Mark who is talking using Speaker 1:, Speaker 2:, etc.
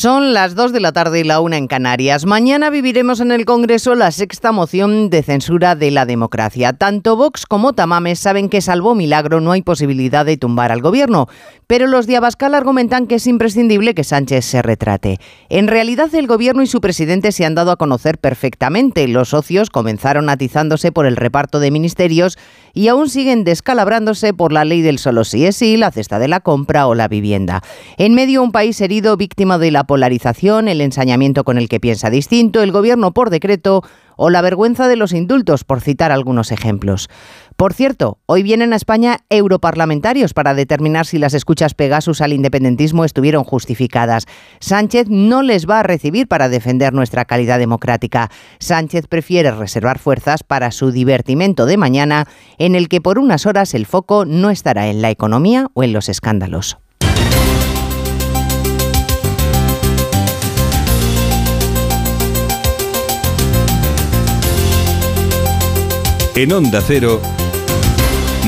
Speaker 1: Son las 2 de la tarde y la una en Canarias. Mañana viviremos en el Congreso la sexta moción de censura de la democracia. Tanto Vox como Tamames saben que salvo milagro no hay posibilidad de tumbar al gobierno, pero los de Abascal argumentan que es imprescindible que Sánchez se retrate. En realidad el gobierno y su presidente se han dado a conocer perfectamente. Los socios comenzaron atizándose por el reparto de ministerios y aún siguen descalabrándose por la ley del solo sí es sí, la cesta de la compra o la vivienda. En medio un país herido víctima de la polarización, el ensañamiento con el que piensa distinto, el gobierno por decreto o la vergüenza de los indultos, por citar algunos ejemplos. Por cierto, hoy vienen a España europarlamentarios para determinar si las escuchas Pegasus al independentismo estuvieron justificadas. Sánchez no les va a recibir para defender nuestra calidad democrática. Sánchez prefiere reservar fuerzas para su divertimento de mañana, en el que por unas horas el foco no estará en la economía o en los escándalos.
Speaker 2: En Onda Cero,